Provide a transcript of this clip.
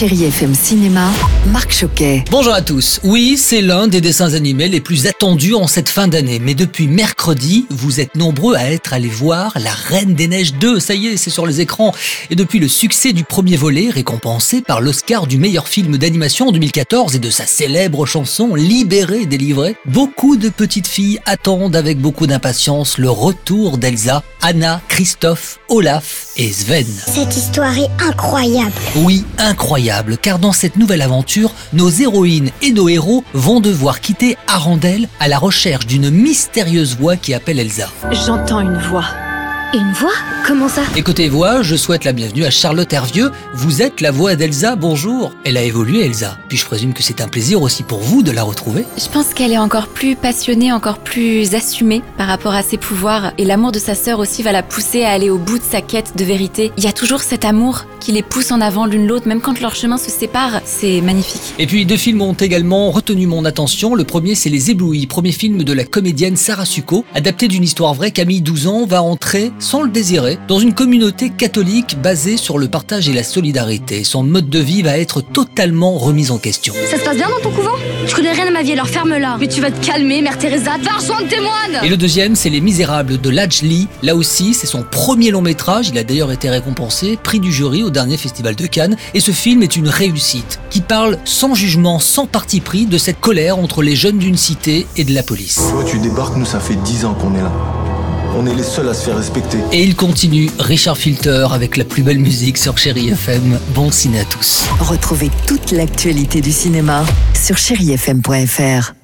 Chérie FM Cinéma, Marc Choquet. Bonjour à tous. Oui, c'est l'un des dessins animés les plus attendus en cette fin d'année. Mais depuis mercredi, vous êtes nombreux à être allés voir La Reine des Neiges 2. Ça y est, c'est sur les écrans. Et depuis le succès du premier volet, récompensé par l'Oscar du meilleur film d'animation en 2014 et de sa célèbre chanson Libérée, délivrée, beaucoup de petites filles attendent avec beaucoup d'impatience le retour d'Elsa, Anna, Christophe, Olaf et Sven. Cette histoire est incroyable. Oui, incroyable, car dans cette nouvelle aventure, nos héroïnes et nos héros vont devoir quitter Arendelle à la recherche d'une mystérieuse voix qui appelle Elsa. J'entends une voix. Une voix? Comment ça? Côté voix, je souhaite la bienvenue à Charlotte Hervieux. Vous êtes la voix d'Elsa, bonjour. Elle a évolué, Elsa. Puis je présume que c'est un plaisir aussi pour vous de la retrouver. Je pense qu'elle est encore plus passionnée, encore plus assumée par rapport à ses pouvoirs. Et l'amour de sa sœur aussi va la pousser à aller au bout de sa quête de vérité. Il y a toujours cet amour qui les pousse en avant l'une l'autre, même quand leurs chemins se séparent. C'est magnifique. Et puis deux films ont également retenu mon attention. Le premier, c'est Les Éblouis, premier film de la comédienne Sarah Succo. Adapté d'une histoire vraie, Camille 12 ans va entrer, sans le désirer, dans une communauté catholique basée sur le partage et la solidarité. Son mode de vie va être totalement remis en question. Ça se passe bien dans ton couvent? Je connais rien à ma vie, alors ferme-la. Mais tu vas te calmer, Mère Teresa, va rejoindre tes moines Et le deuxième, c'est Les Misérables de Laj Lee. Là aussi, c'est son premier long métrage. Il a d'ailleurs été récompensé, prix du jury au dernier festival de Cannes. Et ce film est une réussite qui parle sans jugement, sans parti pris de cette colère entre les jeunes d'une cité et de la police. Toi, tu débarques, nous, ça fait 10 ans qu'on est là. On est les seuls à se faire respecter. Et il continue, Richard Filter avec la plus belle musique sur Chéri FM. Bon ciné à tous. Retrouvez toute l'actualité du cinéma sur chérifm.fr.